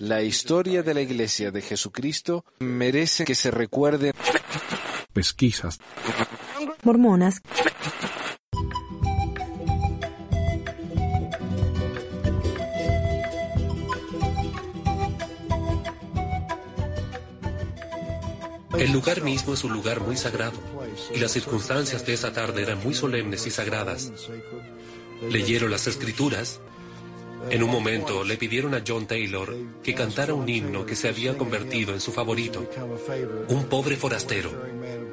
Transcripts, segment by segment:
La historia de la Iglesia de Jesucristo merece que se recuerde. Pesquisas. Mormonas. El lugar mismo es un lugar muy sagrado, y las circunstancias de esa tarde eran muy solemnes y sagradas. Leyeron las escrituras. En un momento le pidieron a John Taylor que cantara un himno que se había convertido en su favorito, Un pobre forastero.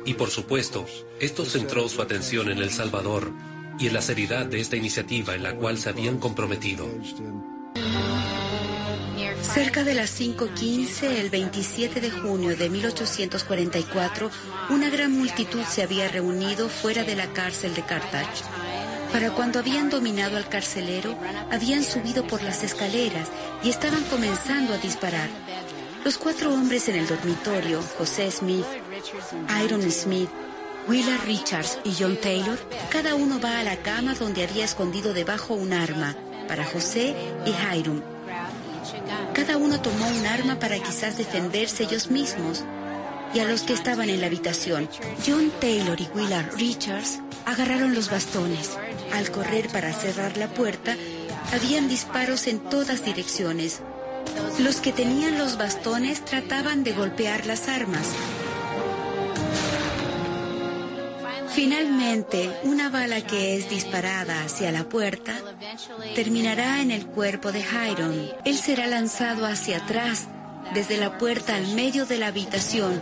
Y por supuesto, esto centró su atención en El Salvador y en la seriedad de esta iniciativa en la cual se habían comprometido. Cerca de las 5.15, el 27 de junio de 1844, una gran multitud se había reunido fuera de la cárcel de Carthage. Para cuando habían dominado al carcelero, habían subido por las escaleras y estaban comenzando a disparar. Los cuatro hombres en el dormitorio, José Smith, Iron Smith, Willa Richards y John Taylor, cada uno va a la cama donde había escondido debajo un arma para José y Hiram. Cada uno tomó un arma para quizás defenderse ellos mismos. Y a los que estaban en la habitación, John Taylor y Willard Richards agarraron los bastones. Al correr para cerrar la puerta, habían disparos en todas direcciones. Los que tenían los bastones trataban de golpear las armas. Finalmente, una bala que es disparada hacia la puerta terminará en el cuerpo de Hiram. Él será lanzado hacia atrás, desde la puerta al medio de la habitación.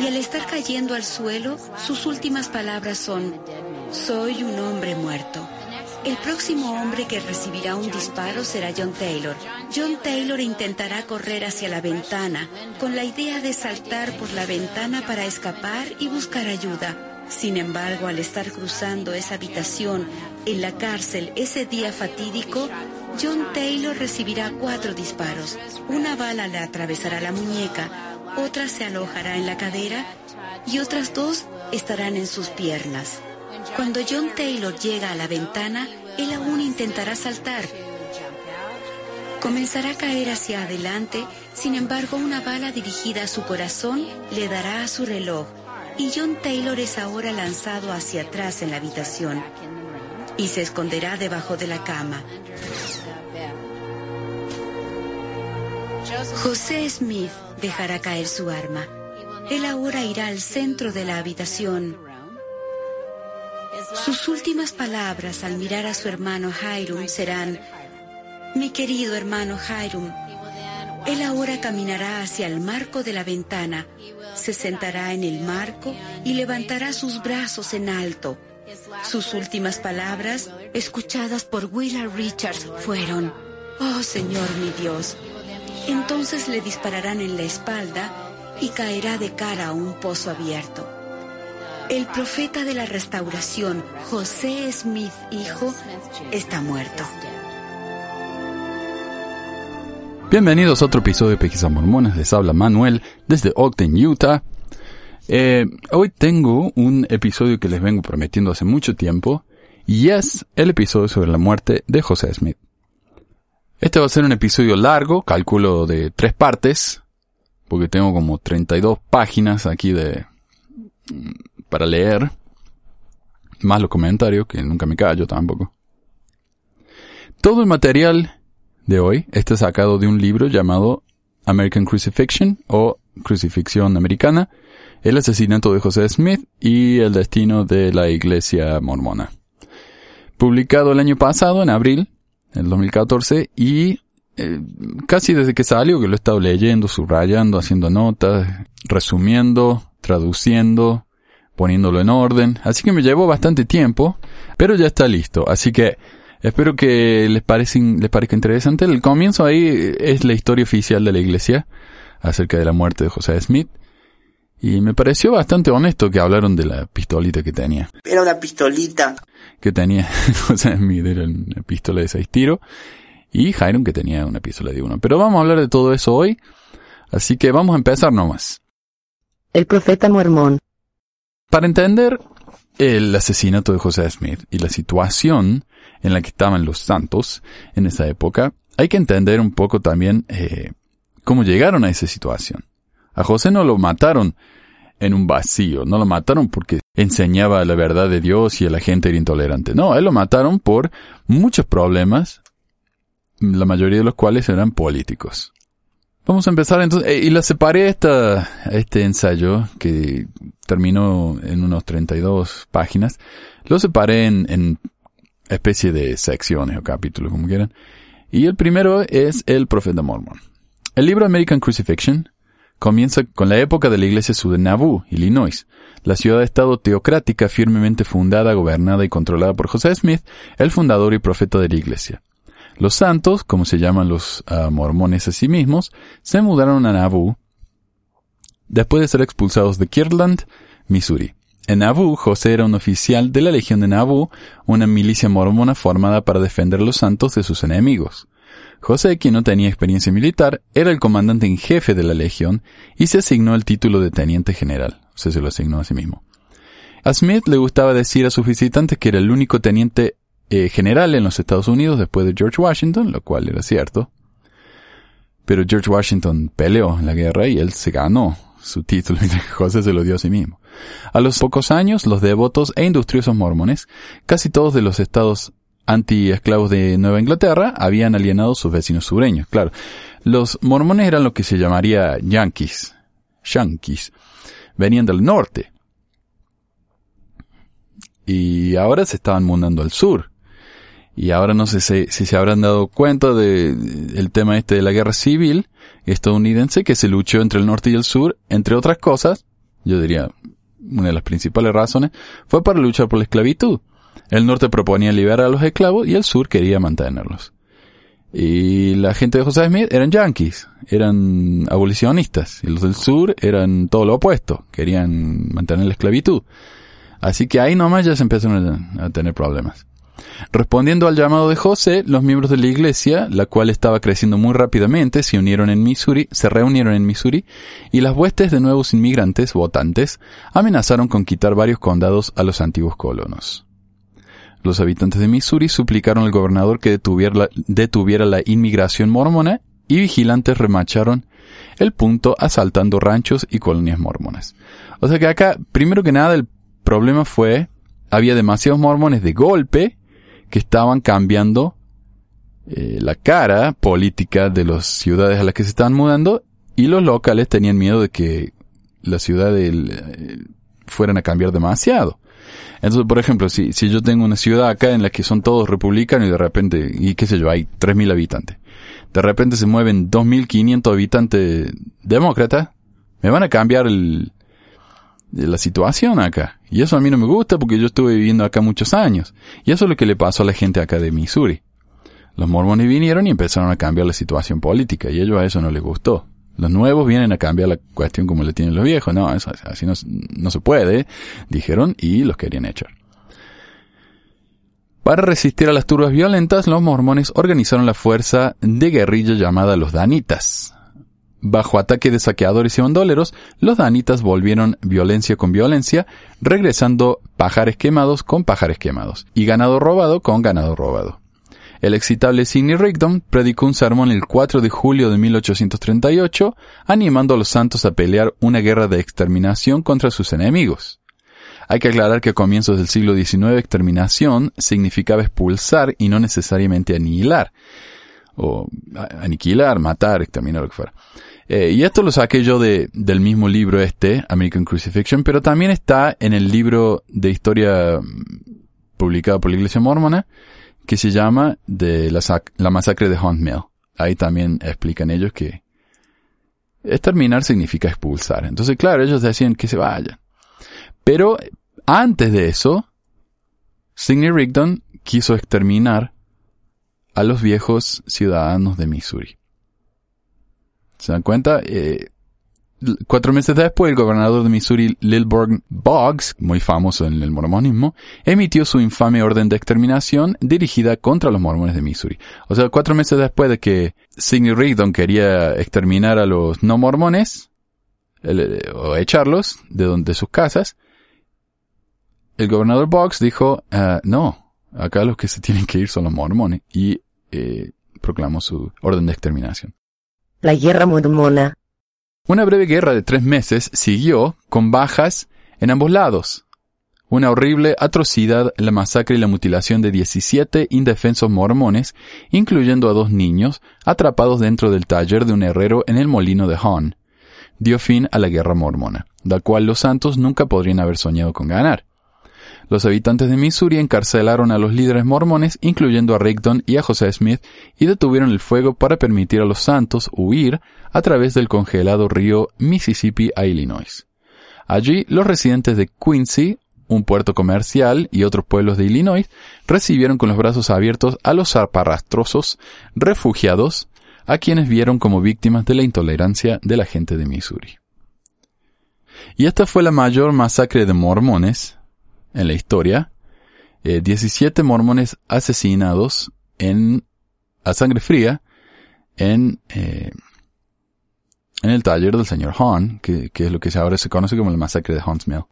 Y al estar cayendo al suelo, sus últimas palabras son, soy un hombre muerto. El próximo hombre que recibirá un disparo será John Taylor. John Taylor intentará correr hacia la ventana, con la idea de saltar por la ventana para escapar y buscar ayuda. Sin embargo, al estar cruzando esa habitación en la cárcel ese día fatídico, John Taylor recibirá cuatro disparos. Una bala le atravesará la muñeca, otra se alojará en la cadera y otras dos estarán en sus piernas. Cuando John Taylor llega a la ventana, él aún intentará saltar. Comenzará a caer hacia adelante, sin embargo una bala dirigida a su corazón le dará a su reloj y John Taylor es ahora lanzado hacia atrás en la habitación y se esconderá debajo de la cama. José Smith dejará caer su arma. Él ahora irá al centro de la habitación. Sus últimas palabras al mirar a su hermano Hiram serán, mi querido hermano Hiram, él ahora caminará hacia el marco de la ventana, se sentará en el marco y levantará sus brazos en alto. Sus últimas palabras, escuchadas por Willard Richards, fueron, Oh Señor mi Dios. Entonces le dispararán en la espalda y caerá de cara a un pozo abierto. El profeta de la restauración, José Smith, hijo, está muerto. Bienvenidos a otro episodio de Pesquisas Mormonas. Les habla Manuel desde Ogden, Utah. Eh, hoy tengo un episodio que les vengo prometiendo hace mucho tiempo y es el episodio sobre la muerte de José Smith. Este va a ser un episodio largo, calculo de tres partes, porque tengo como 32 páginas aquí de mm, para leer, más los comentarios que nunca me callo tampoco. Todo el material de hoy está sacado de un libro llamado American Crucifixion o Crucifixión Americana, el asesinato de José Smith y el destino de la iglesia mormona. Publicado el año pasado, en abril del 2014, y eh, casi desde que salió que lo he estado leyendo, subrayando, haciendo notas, resumiendo, traduciendo, poniéndolo en orden, así que me llevó bastante tiempo, pero ya está listo, así que Espero que les, les parezca interesante. El comienzo ahí es la historia oficial de la iglesia acerca de la muerte de José Smith. Y me pareció bastante honesto que hablaron de la pistolita que tenía. Era una pistolita. Que tenía José Smith, era una pistola de seis tiros. Y Hiram que tenía una pistola de uno. Pero vamos a hablar de todo eso hoy. Así que vamos a empezar nomás. El profeta mormón. Para entender el asesinato de José Smith y la situación en la que estaban los santos en esa época, hay que entender un poco también eh, cómo llegaron a esa situación. A José no lo mataron en un vacío, no lo mataron porque enseñaba la verdad de Dios y la gente era intolerante. No, él lo mataron por muchos problemas, la mayoría de los cuales eran políticos. Vamos a empezar entonces, eh, y la separé este ensayo que terminó en unos 32 páginas, lo separé en, en especie de secciones o capítulos, como quieran. Y el primero es el profeta mormón. El libro American Crucifixion comienza con la época de la iglesia sur de Nauvoo, Illinois, la ciudad-estado teocrática firmemente fundada, gobernada y controlada por José Smith, el fundador y profeta de la iglesia. Los santos, como se llaman los ah, mormones a sí mismos, se mudaron a Nauvoo después de ser expulsados de Kirtland, Missouri. En Nauvoo, José era un oficial de la Legión de Nauvoo, una milicia mormona formada para defender a los santos de sus enemigos. José, quien no tenía experiencia militar, era el comandante en jefe de la Legión y se asignó el título de teniente general. Se lo asignó a sí mismo. A Smith le gustaba decir a sus visitantes que era el único teniente eh, general en los Estados Unidos después de George Washington, lo cual era cierto. Pero George Washington peleó en la guerra y él se ganó su título, mientras que José se lo dio a sí mismo. A los pocos años, los devotos e industriosos mormones, casi todos de los estados anti-esclavos de Nueva Inglaterra, habían alienado a sus vecinos sureños. Claro, los mormones eran lo que se llamaría yankees, yankees. Venían del norte. Y ahora se estaban mudando al sur. Y ahora no sé si, se habrán dado cuenta del tema este de la guerra civil estadounidense que se luchó entre el norte y el sur, entre otras cosas, yo diría una de las principales razones, fue para luchar por la esclavitud. El norte proponía liberar a los esclavos y el sur quería mantenerlos. Y la gente de José Smith eran yanquis, eran abolicionistas, y los del sur eran todo lo opuesto, querían mantener la esclavitud. Así que ahí nomás ya se empezaron a tener problemas. Respondiendo al llamado de José, los miembros de la iglesia, la cual estaba creciendo muy rápidamente, se unieron en Missouri, se reunieron en Missouri, y las huestes de nuevos inmigrantes votantes amenazaron con quitar varios condados a los antiguos colonos. Los habitantes de Missouri suplicaron al gobernador que detuviera la, la inmigración mormona y vigilantes remacharon el punto asaltando ranchos y colonias mormonas. O sea que acá, primero que nada, el problema fue, había demasiados mormones de golpe que estaban cambiando eh, la cara política de las ciudades a las que se estaban mudando y los locales tenían miedo de que las ciudades eh, fueran a cambiar demasiado. Entonces, por ejemplo, si, yo tengo una ciudad acá en la que son todos republicanos y de repente, y qué sé yo, hay 3.000 habitantes, de repente se mueven 2.500 habitantes demócratas, me van a cambiar el, la situación acá. Y eso a mí no me gusta porque yo estuve viviendo acá muchos años. Y eso es lo que le pasó a la gente acá de Missouri. Los mormones vinieron y empezaron a cambiar la situación política y a ellos a eso no les gustó. Los nuevos vienen a cambiar la cuestión como le tienen los viejos. No, eso, así no, no se puede, dijeron y los querían echar. Para resistir a las turbas violentas, los mormones organizaron la fuerza de guerrilla llamada los Danitas, Bajo ataque de saqueadores y bandoleros, los danitas volvieron violencia con violencia, regresando pajares quemados con pajares quemados, y ganado robado con ganado robado. El excitable Sidney Rigdon predicó un sermón el 4 de julio de 1838, animando a los santos a pelear una guerra de exterminación contra sus enemigos. Hay que aclarar que a comienzos del siglo XIX exterminación significaba expulsar y no necesariamente aniquilar, o aniquilar, matar, exterminar, lo que fuera. Eh, y esto lo saqué yo de, del mismo libro este, American Crucifixion, pero también está en el libro de historia mm, publicado por la Iglesia Mormona, que se llama de la, la masacre de Hunt Mill. Ahí también explican ellos que exterminar significa expulsar. Entonces, claro, ellos decían que se vayan. Pero antes de eso, Sidney Rigdon quiso exterminar a los viejos ciudadanos de Missouri. ¿Se dan cuenta? Eh, cuatro meses después, el gobernador de Missouri, Lilburn Boggs, muy famoso en el mormonismo, emitió su infame orden de exterminación dirigida contra los mormones de Missouri. O sea, cuatro meses después de que Sidney Rigdon quería exterminar a los no mormones, o echarlos de donde sus casas, el gobernador Boggs dijo, ah, no, acá los que se tienen que ir son los mormones. Y eh, proclamó su orden de exterminación. La guerra mormona. Una breve guerra de tres meses siguió con bajas en ambos lados. Una horrible atrocidad, la masacre y la mutilación de 17 indefensos mormones, incluyendo a dos niños, atrapados dentro del taller de un herrero en el molino de Hahn, dio fin a la guerra mormona, la cual los santos nunca podrían haber soñado con ganar. Los habitantes de Missouri encarcelaron a los líderes mormones, incluyendo a Rigdon y a José Smith, y detuvieron el fuego para permitir a los santos huir a través del congelado río Mississippi a Illinois. Allí, los residentes de Quincy, un puerto comercial y otros pueblos de Illinois, recibieron con los brazos abiertos a los zarparrastrosos refugiados, a quienes vieron como víctimas de la intolerancia de la gente de Missouri. Y esta fue la mayor masacre de mormones en la historia. 17 mormones asesinados en, a sangre fría en, eh, en el taller del señor Hahn, que, es lo que ahora se conoce como la masacre de Hahn's Mill.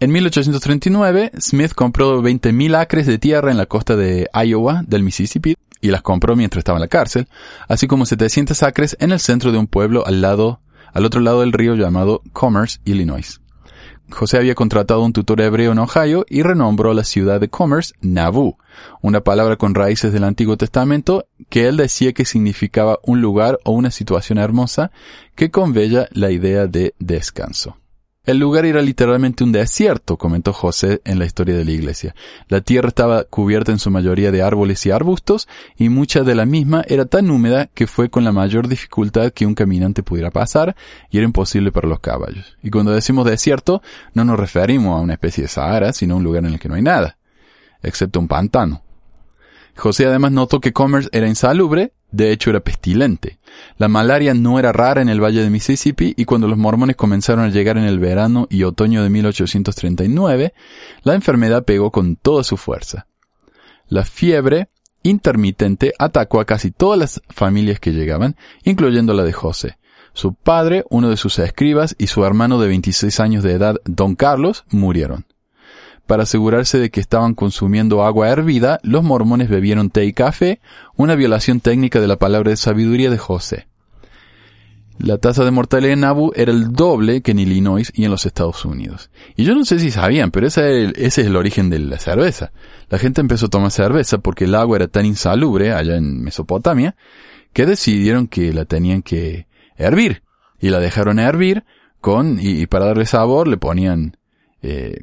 En 1839, Smith compró 20.000 acres de tierra en la costa de Iowa del Mississippi y las compró mientras estaba en la cárcel, así como 700 acres en el centro de un pueblo al lado, al otro lado del río llamado Commerce, Illinois. José había contratado un tutor hebreo en Ohio y renombró la ciudad de Commerce Nauvoo, una palabra con raíces del Antiguo Testamento que él decía que significaba un lugar o una situación hermosa que convella la idea de descanso. El lugar era literalmente un desierto, comentó José en la historia de la iglesia. La tierra estaba cubierta en su mayoría de árboles y arbustos, y mucha de la misma era tan húmeda que fue con la mayor dificultad que un caminante pudiera pasar, y era imposible para los caballos. Y cuando decimos desierto, no nos referimos a una especie de Sahara, sino a un lugar en el que no hay nada, excepto un pantano. José además notó que Commerce era insalubre, de hecho era pestilente. La malaria no era rara en el valle de Mississippi y cuando los mormones comenzaron a llegar en el verano y otoño de 1839, la enfermedad pegó con toda su fuerza. La fiebre intermitente atacó a casi todas las familias que llegaban, incluyendo la de José. Su padre, uno de sus escribas y su hermano de 26 años de edad, don Carlos, murieron. Para asegurarse de que estaban consumiendo agua hervida, los mormones bebieron té y café, una violación técnica de la palabra de sabiduría de José. La tasa de mortalidad en Nauvoo era el doble que en Illinois y en los Estados Unidos. Y yo no sé si sabían, pero ese, es el origen de la cerveza. La gente empezó a tomar cerveza porque el agua era tan insalubre allá en Mesopotamia que decidieron que la tenían que hervir. Y la dejaron hervir con, y, para darle sabor le ponían eh,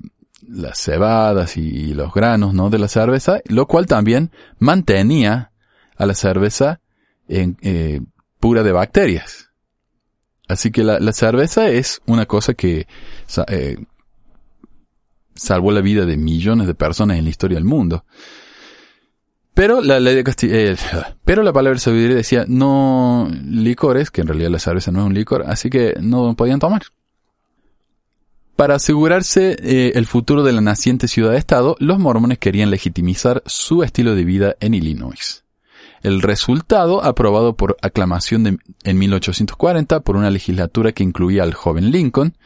las cebadas y los granos, ¿no? De la cerveza, lo cual también mantenía a la cerveza en, eh, pura de bacterias. Así que la, cerveza es una cosa que eh, salvó la vida de millones de personas en la historia del mundo. Pero la ley de eh, pero la palabra sabiduría decía no licores, que en realidad la cerveza no es un licor, así que no podían tomar. Para asegurarse eh, el futuro de la naciente ciudad-estado, los mormones querían legitimizar su estilo de vida en Illinois. El resultado, aprobado por aclamación en 1840 por una legislatura que incluía al joven Lincoln,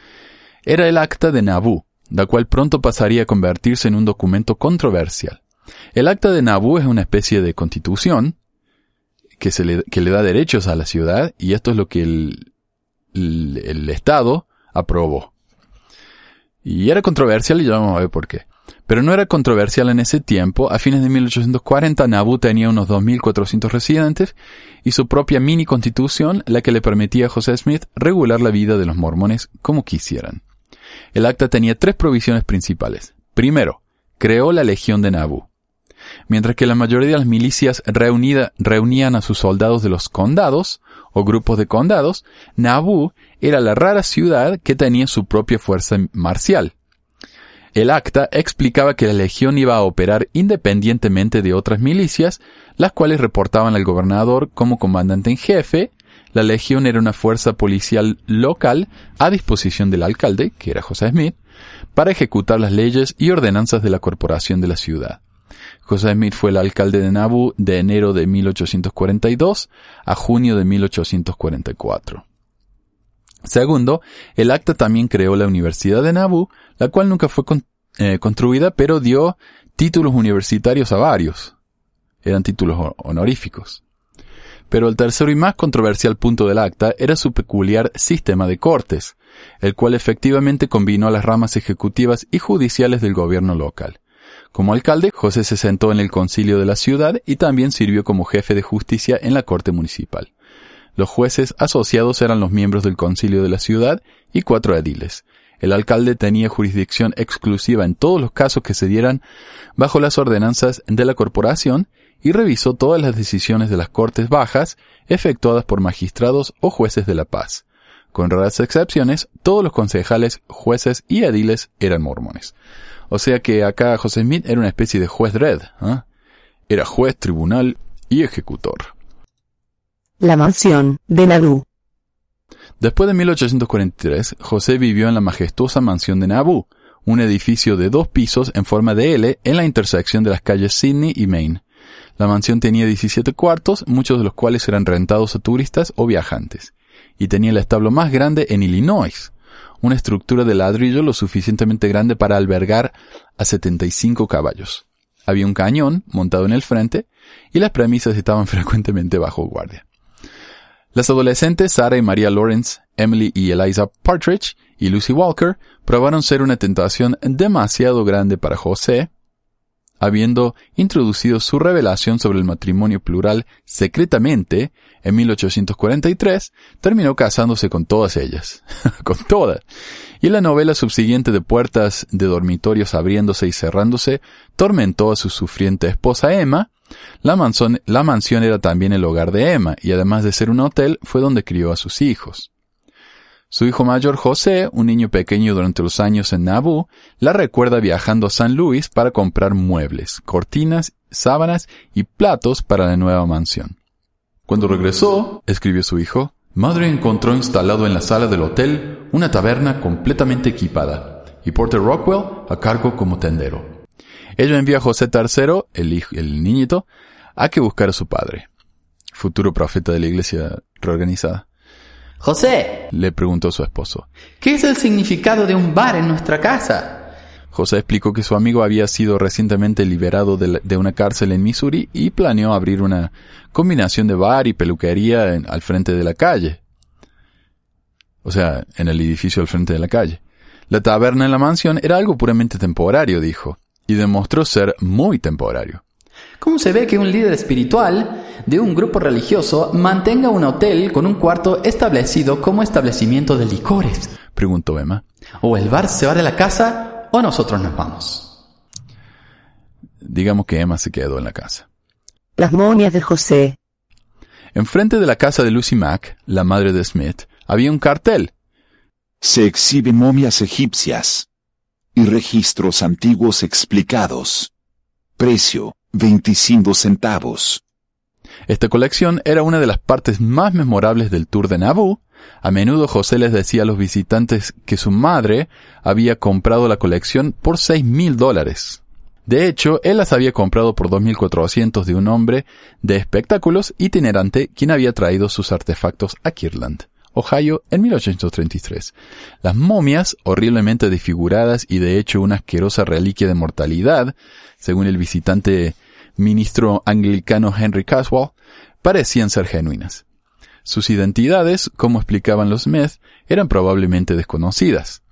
era el Acta de Nauvoo, la cual pronto pasaría a convertirse en un documento controversial. El Acta de Nauvoo es una especie de constitución que, le, da derechos a la ciudad y esto es lo que el Estado aprobó. Y era controversial y ya vamos a ver por qué. Pero no era controversial en ese tiempo. A fines de 1840 Nauvoo tenía unos 2.400 residentes y su propia mini constitución, la que le permitía a José Smith regular la vida de los mormones como quisieran. El acta tenía tres provisiones principales. Primero, creó la Legión de Nauvoo. Mientras que la mayoría de las milicias reunían a sus soldados de los condados, o grupos de condados, Nauvoo era la rara ciudad que tenía su propia fuerza marcial. El acta explicaba que la legión iba a operar independientemente de otras milicias, las cuales reportaban al gobernador como comandante en jefe. La legión era una fuerza policial local a disposición del alcalde, que era José Smith, para ejecutar las leyes y ordenanzas de la corporación de la ciudad. José Smith fue el alcalde de Nauvoo de enero de 1842 a junio de 1844. Segundo, el acta también creó la Universidad de Nauvoo, la cual nunca fue eh, construida, pero dio títulos universitarios a varios. eran títulos honoríficos. Pero el tercero y más controversial punto del acta era su peculiar sistema de cortes, el cual efectivamente combinó las ramas ejecutivas y judiciales del gobierno local. Como alcalde, José se sentó en el concilio de la ciudad y también sirvió como jefe de justicia en la corte municipal. Los jueces asociados eran los miembros del concilio de la ciudad y cuatro ediles. El alcalde tenía jurisdicción exclusiva en todos los casos que se dieran bajo las ordenanzas de la corporación y revisó todas las decisiones de las cortes bajas efectuadas por magistrados o jueces de la paz. Con raras excepciones, todos los concejales, jueces y ediles eran mormones. O sea que acá José Smith era una especie de juez red. ¿ah? Era juez, tribunal y ejecutor. La mansión de Nabu. Después de 1843, José vivió en la majestuosa mansión de Nabu, un edificio de dos pisos en forma de L en la intersección de las calles Sydney y Main. La mansión tenía 17 cuartos, muchos de los cuales eran rentados a turistas o viajantes, y tenía el establo más grande en Illinois, una estructura de ladrillo lo suficientemente grande para albergar a 75 caballos. Había un cañón montado en el frente y las premisas estaban frecuentemente bajo guardia. Las adolescentes Sarah y María Lawrence, Emily y Eliza Partridge y Lucy Walker probaron ser una tentación demasiado grande para José, habiendo introducido su revelación sobre el matrimonio plural secretamente en 1843, terminó casándose con todas ellas, con todas. Y la novela subsiguiente de puertas de dormitorios abriéndose y cerrándose tormentó a su sufriente esposa Emma. La, mansión era también el hogar de Emma, y además de ser un hotel, fue donde crió a sus hijos. Su hijo mayor José, un niño pequeño durante los años en Nauvoo, la recuerda viajando a San Luis para comprar muebles, cortinas, sábanas y platos para la nueva mansión. Cuando regresó, escribió su hijo, Madre encontró instalado en la sala del hotel una taberna completamente equipada y Porter Rockwell a cargo como tendero. Ella envió a José III, el, hijo, el niñito, a que buscara a su padre, futuro profeta de la iglesia reorganizada. José, le preguntó su esposo, ¿qué es el significado de un bar en nuestra casa? José explicó que su amigo había sido recientemente liberado de, una cárcel en Missouri y planeó abrir una combinación de bar y peluquería al frente de la calle. O sea, en el edificio al frente de la calle. La taberna en la mansión era algo puramente temporario, dijo, y demostró ser muy temporario. ¿Cómo se ve que un líder espiritual de un grupo religioso mantenga un hotel con un cuarto establecido como establecimiento de licores? Preguntó Emma. O el bar se va de la casa o nosotros nos vamos. Digamos que Emma se quedó en la casa. Las momias de José. Enfrente de la casa de Lucy Mack, la madre de Smith, había un cartel. Se exhiben momias egipcias y registros antiguos explicados. Precio, 25 centavos. Esta colección era una de las partes más memorables del tour de Nauvoo. A menudo José les decía a los visitantes que su madre había comprado la colección por seis mil dólares. De hecho, él las había comprado por 2.400 de un hombre de espectáculos itinerante quien había traído sus artefactos a Kirtland, Ohio, en 1833. Las momias, horriblemente desfiguradas y de hecho una asquerosa reliquia de mortalidad, según el visitante ministro anglicano Henry Caswell, parecían ser genuinas. Sus identidades, como explicaban los Smith, eran probablemente desconocidas.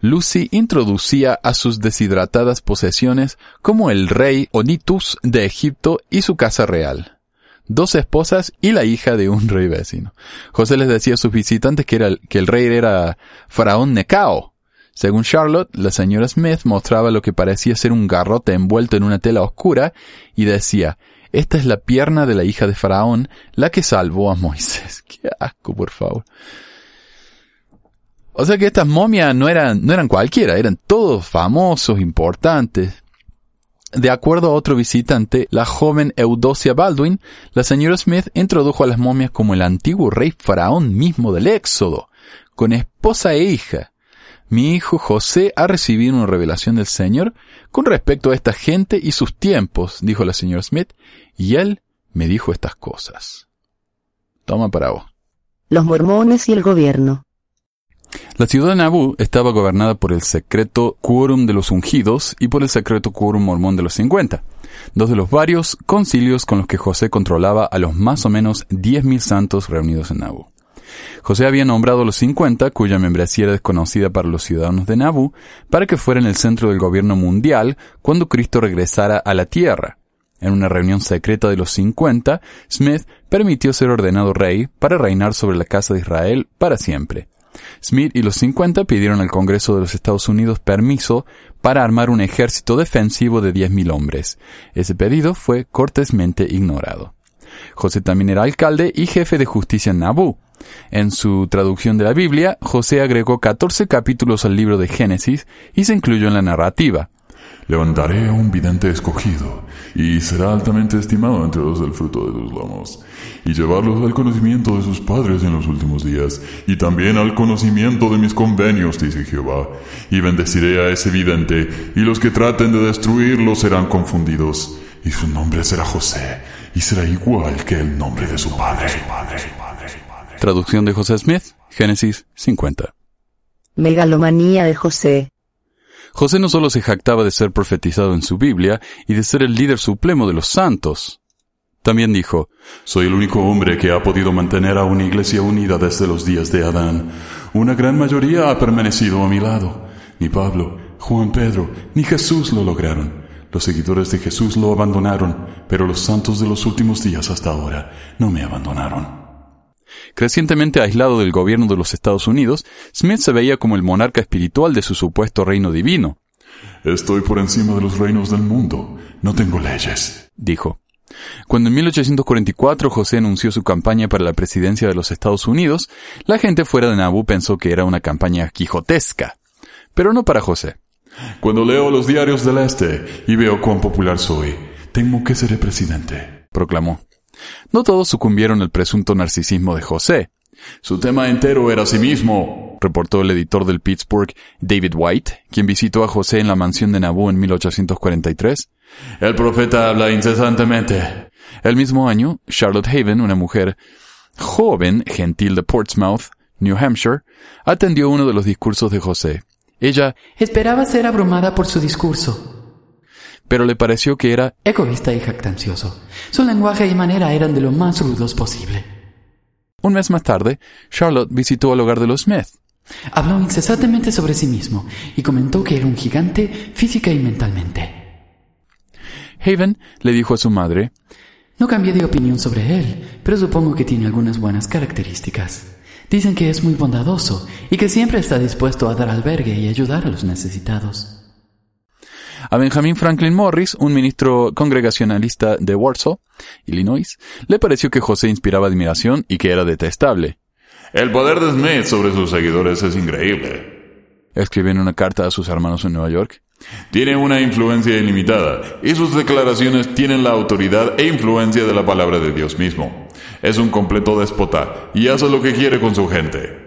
Lucy introducía a sus deshidratadas posesiones como el rey Onitus de Egipto y su casa real, dos esposas y la hija de un rey vecino. José les decía a sus visitantes que, que el rey era faraón Necao, según Charlotte, la señora Smith mostraba lo que parecía ser un garrote envuelto en una tela oscura y decía, esta es la pierna de la hija de Faraón, la que salvó a Moisés. Qué asco, por favor. O sea que estas momias no eran, no eran cualquiera, eran todos famosos, importantes. De acuerdo a otro visitante, la joven Eudosia Baldwin, la señora Smith introdujo a las momias como el antiguo rey faraón mismo del Éxodo, con esposa e hija. Mi hijo José ha recibido una revelación del Señor con respecto a esta gente y sus tiempos, dijo la señora Smith, y él me dijo estas cosas. Toma para vos. Los mormones y el gobierno. La ciudad de Nabú estaba gobernada por el secreto quórum de los ungidos y por el secreto quórum mormón de los cincuenta. dos de los varios concilios con los que José controlaba a los más o menos 10.000 santos reunidos en Nabu. José había nombrado a los 50, cuya membresía era desconocida para los ciudadanos de Nabu, para que fueran el centro del gobierno mundial cuando Cristo regresara a la tierra. En una reunión secreta de los 50, Smith permitió ser ordenado rey para reinar sobre la casa de Israel para siempre. Smith y los 50 pidieron al Congreso de los Estados Unidos permiso para armar un ejército defensivo de 10.000 hombres. Ese pedido fue cortésmente ignorado. José también era alcalde y jefe de justicia en Nabú. En su traducción de la Biblia, José agregó 14 capítulos al libro de Génesis y se incluyó en la narrativa. Levantaré a un vidente escogido, y será altamente estimado entre los del fruto de sus lomos, y llevarlos al conocimiento de sus padres en los últimos días, y también al conocimiento de mis convenios, dice Jehová, y bendeciré a ese vidente, y los que traten de destruirlo serán confundidos, y su nombre será José, y será igual que el nombre de su padre. Traducción de José Smith, Génesis 50. Megalomanía de José. José no solo se jactaba de ser profetizado en su Biblia y de ser el líder supremo de los santos, también dijo, Soy el único hombre que ha podido mantener a una iglesia unida desde los días de Adán. Una gran mayoría ha permanecido a mi lado. Ni Pablo, Juan Pedro, ni Jesús lo lograron. Los seguidores de Jesús lo abandonaron, pero los santos de los últimos días hasta ahora no me abandonaron. Crecientemente aislado del gobierno de los Estados Unidos, Smith se veía como el monarca espiritual de su supuesto reino divino. Estoy por encima de los reinos del mundo. No tengo leyes, dijo. Cuando en 1844 José anunció su campaña para la presidencia de los Estados Unidos, la gente fuera de Nabú pensó que era una campaña quijotesca. Pero no para José. Cuando leo los diarios del Este y veo cuán popular soy, temo que seré presidente, proclamó. No todos sucumbieron al presunto narcisismo de José. Su tema entero era sí mismo, reportó el editor del Pittsburgh, David White, quien visitó a José en la mansión de Nabú en 1843. El profeta habla incesantemente. El mismo año, Charlotte Haven, una mujer joven, gentil de Portsmouth, New Hampshire, atendió uno de los discursos de José. Ella esperaba ser abrumada por su discurso pero le pareció que era egoísta y jactancioso. Su lenguaje y manera eran de lo más rudos posible. Un mes más tarde, Charlotte visitó al hogar de los Smith. Habló incesantemente sobre sí mismo y comentó que era un gigante física y mentalmente. Haven le dijo a su madre, No cambié de opinión sobre él, pero supongo que tiene algunas buenas características. Dicen que es muy bondadoso y que siempre está dispuesto a dar albergue y ayudar a los necesitados. A Benjamin Franklin Morris, un ministro congregacionalista de Warsaw, Illinois, le pareció que José inspiraba admiración y que era detestable. El poder de Smith sobre sus seguidores es increíble. Escribió en una carta a sus hermanos en Nueva York. Tiene una influencia ilimitada y sus declaraciones tienen la autoridad e influencia de la palabra de Dios mismo. Es un completo déspota y hace lo que quiere con su gente.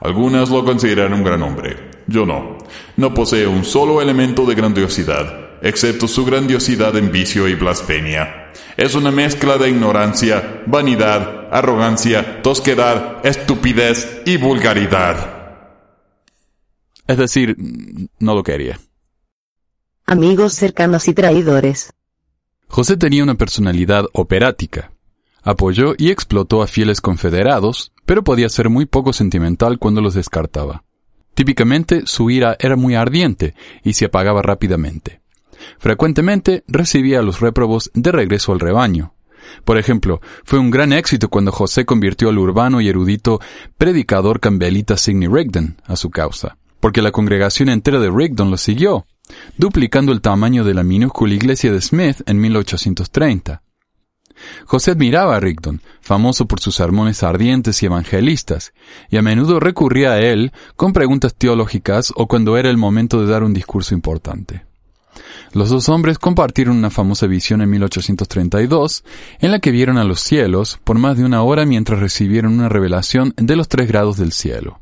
Algunas lo consideran un gran hombre, yo no. No posee un solo elemento de grandiosidad, excepto su grandiosidad en vicio y blasfemia. Es una mezcla de ignorancia, vanidad, arrogancia, tosquedad, estupidez y vulgaridad. Es decir, no lo quería. Amigos cercanos y traidores. José tenía una personalidad operática. Apoyó y explotó a fieles confederados, pero podía ser muy poco sentimental cuando los descartaba. Típicamente su ira era muy ardiente y se apagaba rápidamente. Frecuentemente recibía a los réprobos de regreso al rebaño. Por ejemplo, fue un gran éxito cuando José convirtió al urbano y erudito predicador cambelita Sidney Rigdon a su causa, porque la congregación entera de Rigdon lo siguió, duplicando el tamaño de la minúscula iglesia de Smith en 1830. José admiraba a Rigdon, famoso por sus sermones ardientes y evangelistas, y a menudo recurría a él con preguntas teológicas o cuando era el momento de dar un discurso importante. Los dos hombres compartieron una famosa visión en 1832, en la que vieron a los cielos por más de una hora mientras recibieron una revelación de los tres grados del cielo.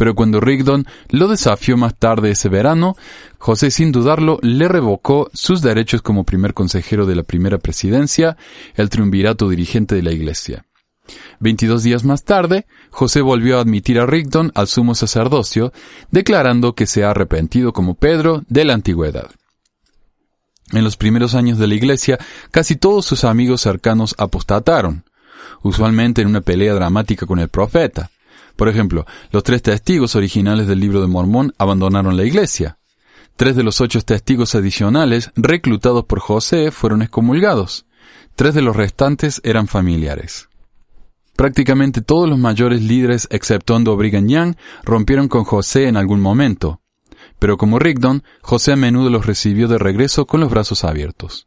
Pero cuando Rigdon lo desafió más tarde ese verano, José sin dudarlo le revocó sus derechos como primer consejero de la primera presidencia, el triunvirato dirigente de la iglesia. Veintidós días más tarde, José volvió a admitir a Rigdon al sumo sacerdocio, declarando que se ha arrepentido como Pedro de la antigüedad. En los primeros años de la iglesia, casi todos sus amigos cercanos apostataron, usualmente en una pelea dramática con el profeta. Por ejemplo, los tres testigos originales del libro de Mormón abandonaron la iglesia. Tres de los ocho testigos adicionales reclutados por José fueron excomulgados. Tres de los restantes eran familiares. Prácticamente todos los mayores líderes, exceptuando Brigham Young, rompieron con José en algún momento. Pero como Rigdon, José a menudo los recibió de regreso con los brazos abiertos.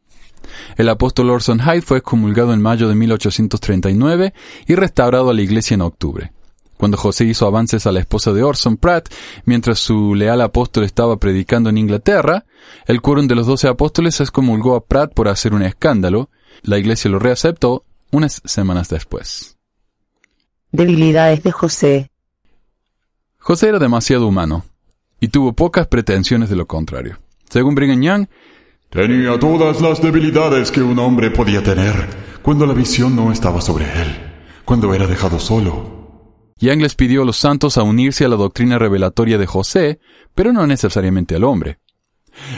El apóstol Orson Hyde fue excomulgado en mayo de 1839 y restaurado a la iglesia en octubre. Cuando José hizo avances a la esposa de Orson Pratt, mientras su leal apóstol estaba predicando en Inglaterra, el quórum de los doce apóstoles excomulgó a Pratt por hacer un escándalo. La iglesia lo reaceptó unas semanas después. Debilidades de José. José era demasiado humano y tuvo pocas pretensiones de lo contrario. Según Brigham Young, tenía todas las debilidades que un hombre podía tener cuando la visión no estaba sobre él, cuando era dejado solo. Young les pidió a los santos a unirse a la doctrina revelatoria de José, pero no necesariamente al hombre.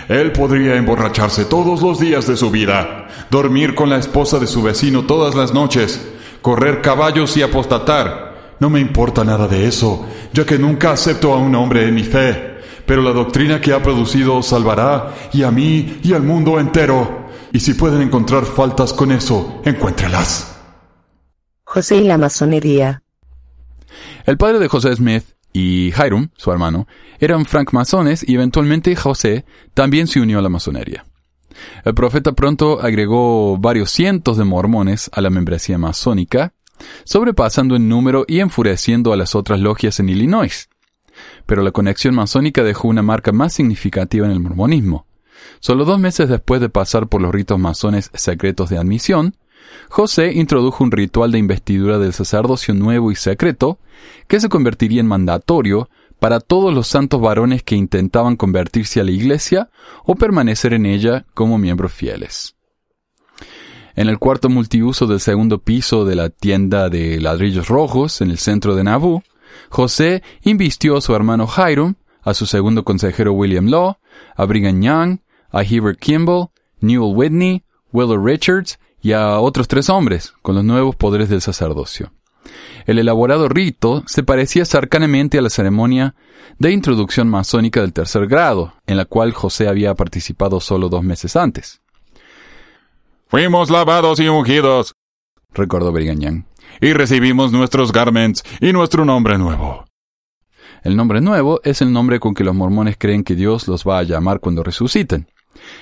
Él podría emborracharse todos los días de su vida, dormir con la esposa de su vecino todas las noches, correr caballos y apostatar. No me importa nada de eso, ya que nunca acepto a un hombre en mi fe pero la doctrina que ha producido os salvará, y a mí y al mundo entero. Y si pueden encontrar faltas con eso, encuéntrelas. José y la masonería. El padre de José Smith y Hiram, su hermano, eran francmasones y eventualmente José también se unió a la masonería. El profeta pronto agregó varios cientos de mormones a la membresía masónica, sobrepasando en número y enfureciendo a las otras logias en Illinois pero la conexión masónica dejó una marca más significativa en el mormonismo. Solo dos meses después de pasar por los ritos masones secretos de admisión, José introdujo un ritual de investidura del sacerdocio nuevo y secreto, que se convertiría en mandatorio para todos los santos varones que intentaban convertirse a la Iglesia o permanecer en ella como miembros fieles. En el cuarto multiuso del segundo piso de la tienda de ladrillos rojos en el centro de Nauvoo, José invistió a su hermano Hiram, a su segundo consejero William Law, a Brigham Young, a Heber Kimball, Newell Whitney, Willow Richards y a otros tres hombres con los nuevos poderes del sacerdocio. El elaborado rito se parecía cercanamente a la ceremonia de introducción masónica del tercer grado, en la cual José había participado solo dos meses antes. Fuimos lavados y ungidos, recordó Brigham Young y recibimos nuestros garments y nuestro nombre nuevo. El nombre nuevo es el nombre con que los mormones creen que Dios los va a llamar cuando resuciten.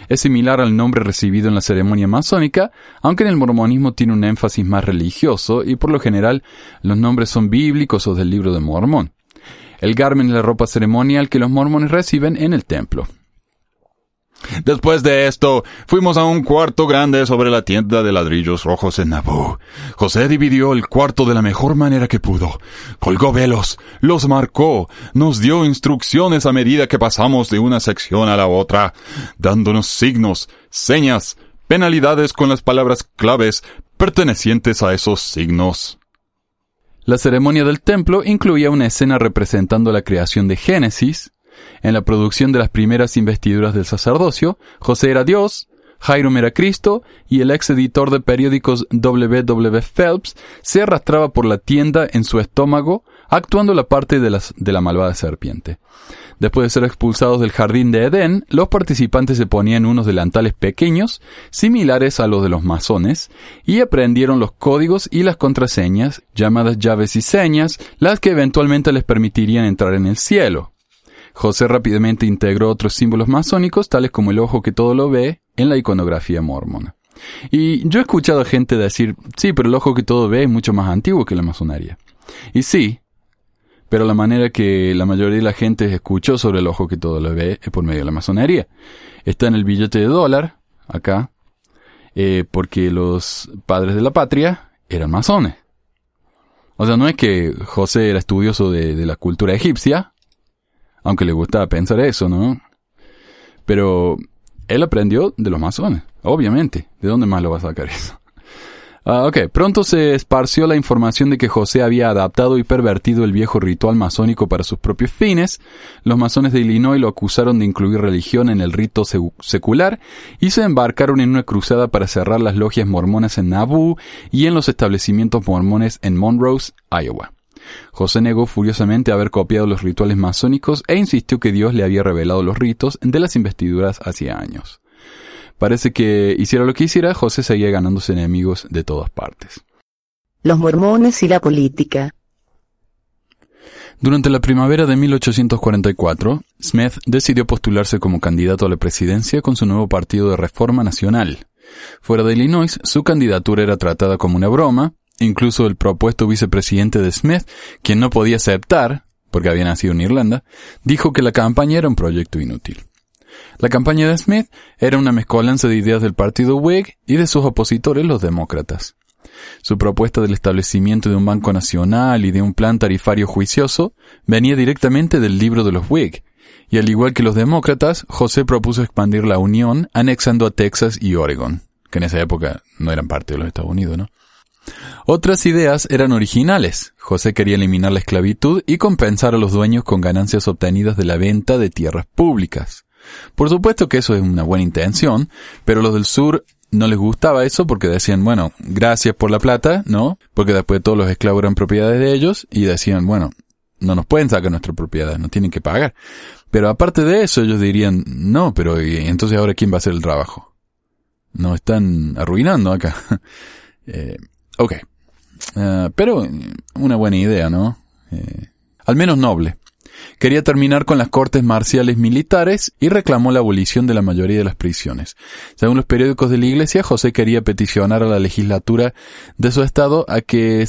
Es similar al nombre recibido en la ceremonia masónica, aunque en el mormonismo tiene un énfasis más religioso y por lo general los nombres son bíblicos o del libro de Mormón. El garment es la ropa ceremonial que los mormones reciben en el templo. Después de esto, fuimos a un cuarto grande sobre la tienda de ladrillos rojos en Nabú. José dividió el cuarto de la mejor manera que pudo. Colgó velos, los marcó, nos dio instrucciones a medida que pasamos de una sección a la otra, dándonos signos, señas, penalidades con las palabras claves pertenecientes a esos signos. La ceremonia del templo incluía una escena representando la creación de Génesis, en la producción de las primeras investiduras del sacerdocio, José era Dios, Hiram era Cristo y el ex editor de periódicos W. W. Phelps se arrastraba por la tienda en su estómago, actuando la parte de, de la malvada serpiente. Después de ser expulsados del jardín de Edén, los participantes se ponían unos delantales pequeños, similares a los de los masones, y aprendieron los códigos y las contraseñas, llamadas llaves y señas, las que eventualmente les permitirían entrar en el cielo. José rápidamente integró otros símbolos masónicos, tales como el ojo que todo lo ve, en la iconografía mormona. Y yo he escuchado a gente decir, sí, pero el ojo que todo ve es mucho más antiguo que la masonería. Y sí, pero la manera que la mayoría de la gente escuchó sobre el ojo que todo lo ve es por medio de la masonería. Está en el billete de dólar, acá, eh, porque los padres de la patria eran masones. O sea, no es que José era estudioso de, de la cultura egipcia, aunque le gustaba pensar eso, ¿no? Pero él aprendió de los masones, obviamente. ¿De dónde más lo va a sacar eso? Ah, ok, pronto se esparció la información de que José había adaptado y pervertido el viejo ritual masónico para sus propios fines. Los masones de Illinois lo acusaron de incluir religión en el rito secular y se embarcaron en una cruzada para cerrar las logias mormonas en Nauvoo y en los establecimientos mormones en Monrose, Iowa. José negó furiosamente haber copiado los rituales masónicos e insistió que Dios le había revelado los ritos de las investiduras hacía años. Parece que hiciera lo que hiciera, José seguía ganándose enemigos de todas partes. Los mormones y la política. Durante la primavera de 1844, Smith decidió postularse como candidato a la presidencia con su nuevo partido de Reforma Nacional. Fuera de Illinois, su candidatura era tratada como una broma, incluso el propuesto vicepresidente de Smith, quien no podía aceptar, porque había nacido en Irlanda, dijo que la campaña era un proyecto inútil. La campaña de Smith era una mezcolanza de ideas del partido Whig y de sus opositores los demócratas. Su propuesta del establecimiento de un banco nacional y de un plan tarifario juicioso venía directamente del libro de los Whig, y al igual que los demócratas, José propuso expandir la Unión anexando a Texas y Oregon, que en esa época no eran parte de los Estados Unidos, ¿no? Otras ideas eran originales. José quería eliminar la esclavitud y compensar a los dueños con ganancias obtenidas de la venta de tierras públicas. Por supuesto que eso es una buena intención, pero los del sur no les gustaba eso porque decían, bueno, gracias por la plata, ¿no? Porque después todos los esclavos eran propiedades de ellos y decían, bueno, no nos pueden sacar nuestra propiedad, no tienen que pagar. Pero aparte de eso, ellos dirían, no, pero entonces ahora quién va a hacer el trabajo? Nos están arruinando acá. eh, ok. Uh, pero una buena idea, ¿no? Eh, al menos noble. Quería terminar con las cortes marciales militares y reclamó la abolición de la mayoría de las prisiones. Según los periódicos de la Iglesia, José quería peticionar a la legislatura de su estado a que